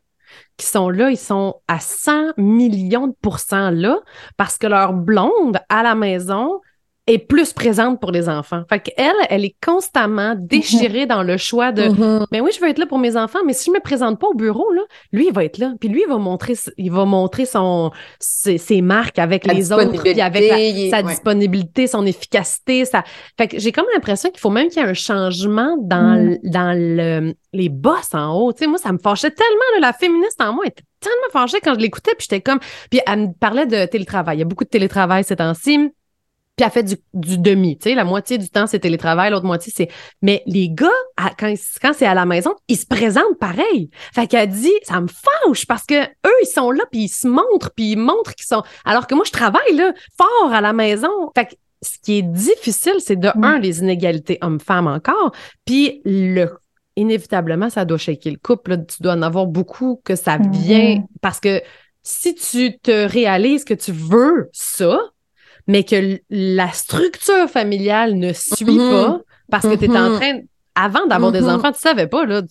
qui sont là, ils sont à 100 millions de pourcents là parce que leur blonde à la maison est plus présente pour les enfants. Fait qu'elle, elle est constamment déchirée dans le choix de mm-hmm. ben oui, je veux être là pour mes enfants, mais si je me présente pas au bureau là, lui il va être là. Puis lui il va montrer il va montrer son ses, marques avec les autres puis avec sa disponibilité, son efficacité, ça Fait que j'ai comme l'impression qu'il faut même qu'il y ait un changement dans mm. dans le les boss en haut. Tu sais moi ça me fâchait tellement la féministe en moi était tellement fâchée quand je l'écoutais puis j'étais comme puis elle me parlait de télétravail. Il y a beaucoup de télétravail ces temps-ci puis elle fait du, du demi, tu sais, la moitié du temps c'est télétravail, l'autre moitié c'est. Mais les gars, quand, quand c'est à la maison, ils se présentent pareil. Fait qu'elle dit, ça me fâche parce que eux ils sont là puis ils se montrent puis ils montrent qu'ils sont. Alors que moi je travaille là fort à la maison. Fait que ce qui est difficile, c'est de un les inégalités hommes-femmes encore, puis le inévitablement ça doit shaker le couple. Tu dois en avoir beaucoup que ça mm-hmm. vient parce que si tu te réalises que tu veux ça, mais que la structure familiale ne suit mm-hmm. pas parce que tu étais en mm-hmm. train, avant d'avoir des mm-hmm. enfants, tu savais pas, là.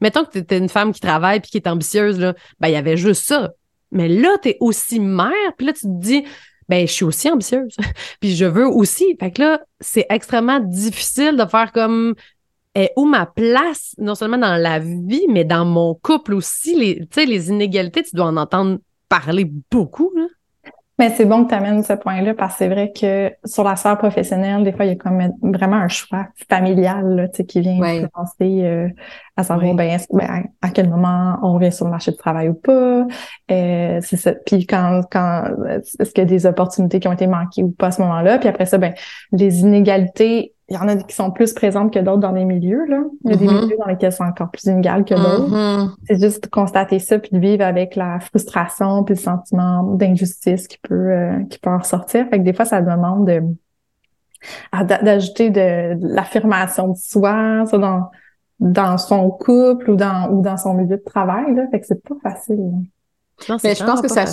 Mettons que tu étais une femme qui travaille puis qui est ambitieuse, là, ben, il y avait juste ça. Mais là, tu es aussi mère, puis là, tu te dis, ben, je suis aussi ambitieuse, puis je veux aussi. Fait que là, c'est extrêmement difficile de faire comme, est où ma place, non seulement dans la vie, mais dans mon couple aussi. Les, tu sais, les inégalités, tu dois en entendre parler beaucoup, là. Mais c'est bon que tu amènes ce point-là parce que c'est vrai que sur la sphère professionnelle, des fois, il y a comme vraiment un choix familial là, qui vient influencer euh, à savoir ben, ben, à quel moment on revient sur le marché du travail ou pas? Euh, c'est ça. Puis quand, quand est-ce qu'il y a des opportunités qui ont été manquées ou pas à ce moment-là? Puis après ça, ben, les inégalités il y en a qui sont plus présentes que d'autres dans les milieux, là. Il y a des Mhm. milieux dans lesquels c'est encore plus inégal que d'autres. Mhm. C'est juste de constater ça puis de vivre avec la frustration puis le sentiment d'injustice qui peut euh, qui peut en ressortir. Fait que des fois, ça demande d'a- d'ajouter de, de l'affirmation de soi, ça dans dans son couple ou dans ou dans son milieu de travail là. Fait que c'est pas facile. Non, Mais je pense que ça,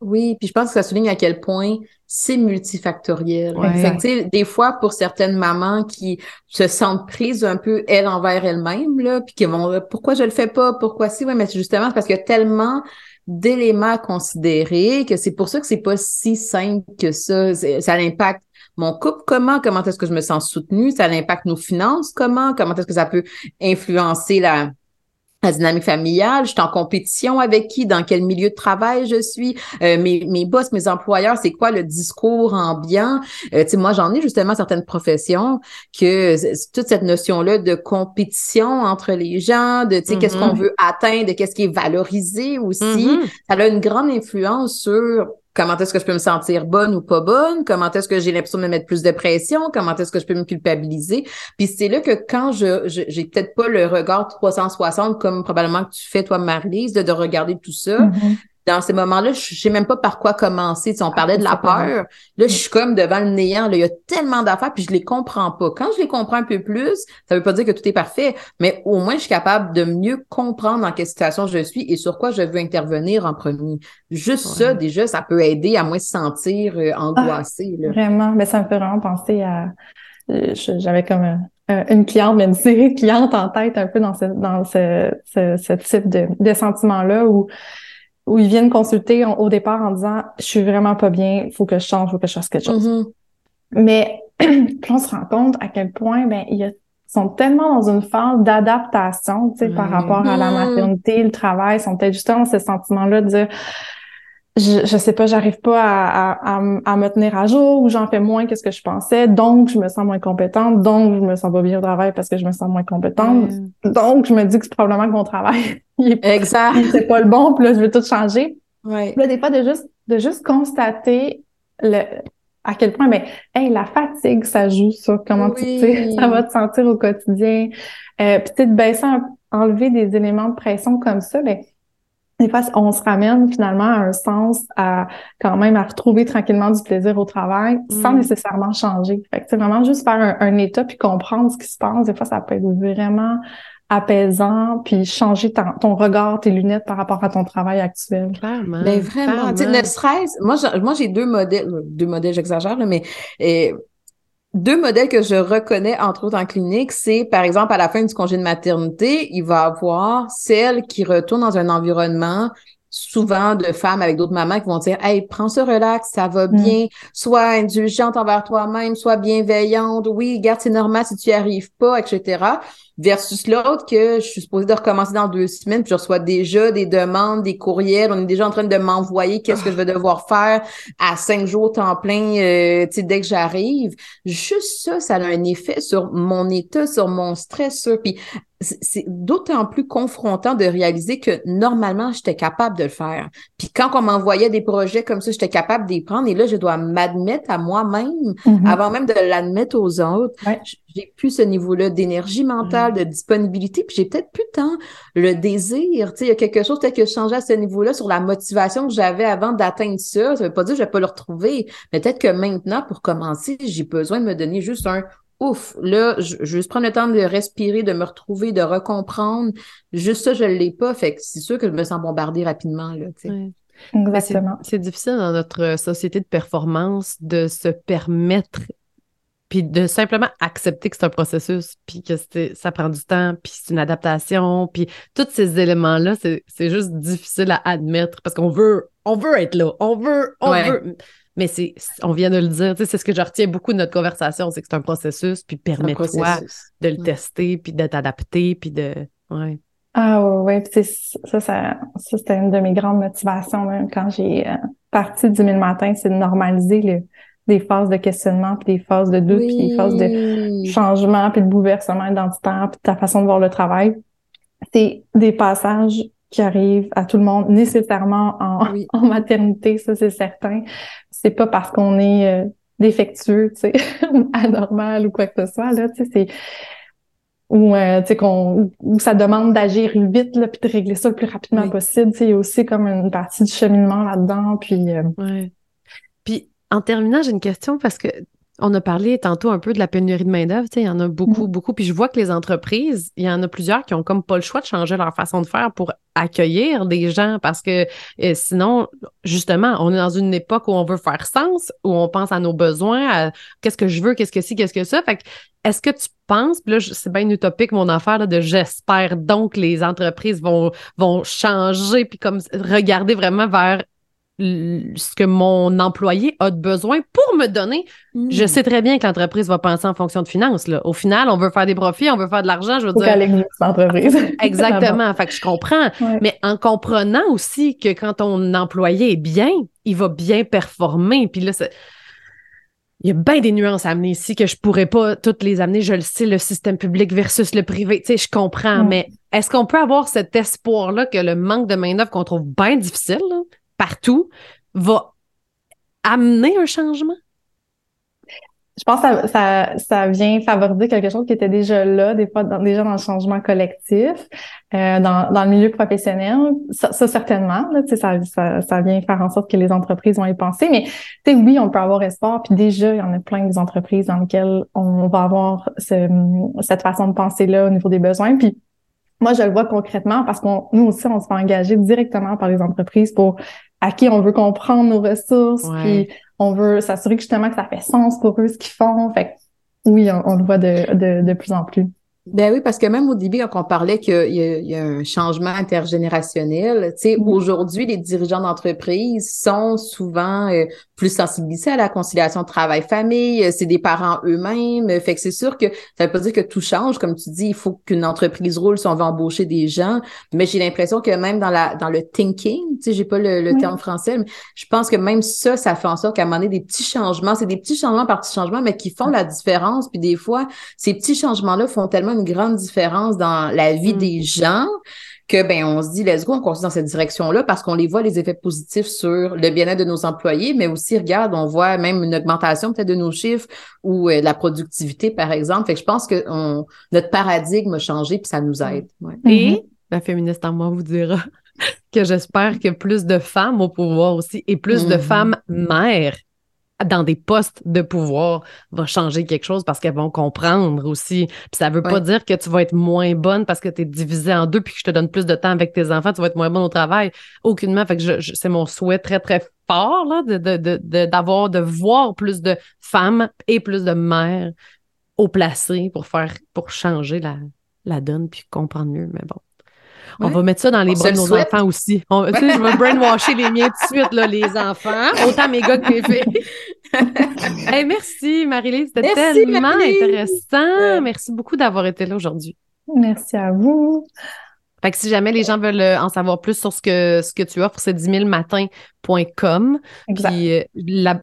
oui, puis je pense que ça souligne à quel point c'est multifactoriel. Ouais. Fait que, tu sais, des fois, pour certaines mamans qui se sentent prises un peu elles envers elles-mêmes, là, puis qui vont, euh, pourquoi je le fais pas, pourquoi si, ouais, mais c'est justement parce qu'il y a tellement d'éléments à considérer que c'est pour ça que c'est pas si simple que ça. Ça impacte mon couple comment, comment est-ce que je me sens soutenue, ça impacte nos finances comment, comment est-ce que ça peut influencer la la dynamique familiale, je suis en compétition avec qui, dans quel milieu de travail je suis, euh, mes, mes boss, mes employeurs, c'est quoi le discours ambiant? Euh, tu sais, moi, j'en ai justement certaines professions que toute cette notion-là de compétition entre les gens, de, tu sais, qu'est-ce qu'on veut atteindre, de qu'est-ce qui est valorisé aussi. Mhm. Ça a une grande influence sur comment est-ce que je peux me sentir bonne ou pas bonne, comment est-ce que j'ai l'impression de me mettre plus de pression, comment est-ce que je peux me culpabiliser? Puis c'est là que quand je, j'ai peut-être pas le regard 360 comme probablement que tu fais toi Marlise, de, de regarder tout ça. Mhm. Dans ces moments-là, je sais même pas par quoi commencer. Tu sais, on parlait de la peur. Là, je suis comme devant le néant. Là, il y a tellement d'affaires puis je les comprends pas. Quand je les comprends un peu plus, ça veut pas dire que tout est parfait, mais au moins je suis capable de mieux comprendre dans quelle situation je suis et sur quoi je veux intervenir en premier. Juste ça, déjà, ça peut aider à moins se sentir euh, angoissé. là. Vraiment, mais ça me fait vraiment penser à euh, j'avais comme un- un- une cliente, mais une série de clientes en tête un peu dans ce dans ce, ce, ce type de, de sentiment-là où où ils viennent consulter en- au départ en disant je suis vraiment pas bien, il faut que je change, il faut que je fasse quelque chose. Mhm. Mais puis on se rend compte à quel point ben il y a- ils sont tellement dans une phase d'adaptation, tu sais, par rapport à la Mhm. maternité, le travail, ils sont peut-être justement dans ce sentiment-là de dire je, je sais pas, j'arrive pas à, à, à, me tenir à jour ou j'en fais moins que ce que je pensais, donc je me sens moins compétente, donc je me sens pas bien au travail parce que je me sens moins compétente, donc je me dis que c'est probablement que mon travail il est, Exact. c'est pas le bon, puis là je veux tout changer. Ouais. Puis là, des fois, de juste, de juste constater le, à quel point, mais, hey, la fatigue, ça joue sur comment tu Oui. tu sais, ça va te sentir au quotidien. Euh, puis, tu sais, de baisser, un- enlever des éléments de pression comme ça, ben, des fois, on se ramène finalement à un sens à, quand même, à retrouver tranquillement du plaisir au travail sans Mm. nécessairement changer. Fait que, c'est vraiment juste faire un, un état puis comprendre ce qui se passe. Des fois, ça peut être vraiment apaisant puis changer ton, ton regard, tes lunettes par rapport à ton travail actuel. Clairement. Ben vraiment, tu sais, clairement. ne serait-ce, moi, j'ai- moi j'ai deux modèles, deux modèles, j'exagère, là, mais euh, deux modèles que je reconnais entre autres en clinique, c'est par exemple à la fin du congé de maternité, il va avoir celle qui retourne dans un environnement souvent de femmes avec d'autres mamans qui vont dire Hey, prends ce relax, ça va Mm. bien, sois indulgente envers toi-même, sois bienveillante, oui, garde, c'est normal si tu y arrives pas, etc. Versus l'autre que je suis supposée de recommencer dans deux semaines, puis je reçois déjà des demandes, des courriels, on est déjà en train de m'envoyer qu'est-ce que je vais devoir faire à cinq jours temps plein, euh, tu sais, dès que j'arrive. Juste ça, ça a un effet sur mon état, sur mon stress, sur, puis c'est d'autant plus confrontant de réaliser que normalement, j'étais capable de le faire. Puis quand on m'envoyait des projets comme ça, j'étais capable d'y prendre, et là, je dois m'admettre à moi-même Mhm. avant même de l'admettre aux autres. Ouais. J'ai plus ce niveau-là d'énergie mentale, de disponibilité, puis j'ai peut-être plus tant le désir. Tu sais, il y a quelque chose peut-être que je changeais à ce niveau-là sur la motivation que j'avais avant d'atteindre ça. Ça veut pas dire que je vais pas le retrouver, mais peut-être que maintenant, pour commencer, j'ai besoin de me donner juste un ouf. Là, je, je vais juste prendre le temps de respirer, de me retrouver, de recomprendre. Juste ça, je l'ai pas. Fait que c'est sûr que je me sens bombardée rapidement, là. Ouais. Exactement. C'est difficile dans notre société de performance de se permettre puis de simplement accepter que c'est un processus, puis que c'est- ça prend du temps, puis c'est une adaptation, puis tous ces éléments-là, c'est c'est juste difficile à admettre parce qu'on veut, on veut être là, on veut, on Ouais. veut. Mais c'est, on vient de le dire, tu sais, c'est ce que je retiens beaucoup de notre conversation, c'est que c'est un processus, puis permets-toi de le Ouais. tester, puis de t'adapter, puis de, ouais. Ah ouais, ouais. Ça, ça, ça c'était une de mes grandes motivations même quand j'ai euh, parti du 1000 matin, c'est de normaliser le, des phases de questionnement, puis des phases de doute, puis des phases de changement, puis de bouleversement identitaire, puis ta façon de voir le travail. C'est des passages qui arrivent à tout le monde, nécessairement en, Oui. en maternité, ça c'est certain. C'est pas parce qu'on est euh, défectueux, tu sais, anormal ou quoi que ce soit, là, tu sais, c'est ou euh, tu sais qu'on où ça demande d'agir vite là puis de régler ça le plus rapidement possible tu sais il y a aussi comme une partie du cheminement là-dedans puis euh, ouais. En terminant j'ai une question parce que on a parlé tantôt un peu de la pénurie de main-d'œuvre, il y en a beaucoup, mm-hmm. beaucoup. Puis je vois que les entreprises, il y en a plusieurs qui ont comme pas le choix de changer leur façon de faire pour accueillir des gens parce que euh, sinon, justement, on est dans une époque où on veut faire sens, où on pense à nos besoins, à qu'est-ce que je veux, qu'est-ce que c'est, qu'est-ce que ça. Fait que est-ce que tu penses, puis là, c'est bien utopique mon affaire là, de j'espère donc les entreprises vont, vont changer puis comme regarder vraiment vers ce que mon employé a de besoin pour me donner. Je hmm. sais très bien que l'entreprise va penser en fonction de finances. Là. Au final, on veut faire des profits, on veut faire de l'argent, je veux dire. l'entreprise. Exactement. fait que je comprends. Mais en comprenant aussi que quand ton employé est bien, il va bien performer. Puis là, il y a bien des nuances à amener ici que je pourrais pas toutes les amener. Je le sais, le système public versus le privé. Tu sais, je comprends. Mais est-ce qu'on peut avoir cet espoir-là que le manque de main-d'œuvre qu'on trouve bien difficile, partout va amener un changement? Je pense que ça, ça, vient favoriser quelque chose qui était déjà là, des fois déjà dans le changement collectif, euh, dans, dans le milieu professionnel. Ça, certainement, là, ça, ça, ça vient faire en sorte que les entreprises vont y penser. Mais oui, on peut avoir espoir. Puis déjà, il y en a plein des entreprises dans lesquelles on va avoir cette façon de penser-là au niveau des besoins. Puis moi, je le vois concrètement parce qu'on nous aussi, on se fait engager directement par les entreprises pour à qui on veut comprendre nos ressources, puis on veut s'assurer que justement que ça fait sens pour eux ce qu'ils font. Fait oui, on, le voit de, de, de plus en plus. Ben oui, parce que même au début, quand on parlait qu'il y, y, a un changement intergénérationnel, tu sais, mm-hmm. aujourd'hui, les dirigeants d'entreprise sont souvent euh, plus sensibilisés à la conciliation travail-famille, euh, c'est des parents eux-mêmes, fait que c'est sûr que ça veut pas dire que tout change, comme tu dis, il faut qu'une entreprise roule si on veut embaucher des gens, mais j'ai l'impression que même dans la dans le thinking, tu sais, j'ai pas le, terme français, mais je pense que même ça, ça fait en sorte qu'à un moment donné, des petits changements, c'est des petits changements par petits changements, mais qui font la différence, puis des fois, ces petits changements-là font tellement une grande différence dans la vie mm. des gens que ben on se dit let's go on continue dans cette direction là parce qu'on les voit les effets positifs sur le bien-être de nos employés mais aussi regarde on voit même une augmentation peut-être de nos chiffres ou euh, la productivité par exemple fait que je pense que notre paradigme a changé puis ça nous aide et mm-hmm. la féministe en moi vous dira que j'espère que plus de femmes au pouvoir aussi et plus de mm-hmm. femmes mères dans des postes de pouvoir va changer quelque chose parce qu'elles vont comprendre aussi. Puis ça veut pas dire que tu vas être moins bonne parce que tu es divisée en deux puis que je te donne plus de temps avec tes enfants, tu vas être moins bonne au travail. Aucunement. Fait que je, c'est mon souhait très, très fort là, de, de, d'avoir, de, voir plus de femmes et plus de mères au placé pour faire, pour changer la, la donne puis comprendre mieux. Mais bon. On va mettre ça dans les bras de nos enfants aussi. On, tu sais, je vais brainwasher les miens tout de suite, là, les enfants, autant mes gars que mes filles. hey, merci, Marie-Lise. C'était tellement intéressant. Merci beaucoup d'avoir été là aujourd'hui. Merci à vous. Fait que si jamais les gens veulent euh, en savoir plus sur ce que, ce que tu offres, c'est 10 000matins.com. Puis euh,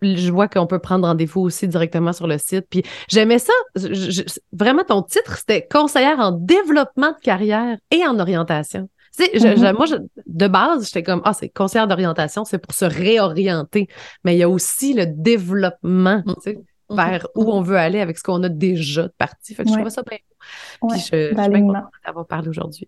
je vois qu'on peut prendre rendez-vous aussi directement sur le site. Puis j'aimais ça. vraiment, ton titre, c'était conseillère en développement de carrière et en orientation. Tu sais, mm-hmm. moi, de base, j'étais comme, ah, c'est conseillère d'orientation, c'est pour se réorienter. Mais il y a aussi le développement, tu sais, mm-hmm. vers où on veut aller avec ce qu'on a déjà de parti. Fait que je trouve ça bien Puis je, je suis bien contente d'avoir parlé aujourd'hui.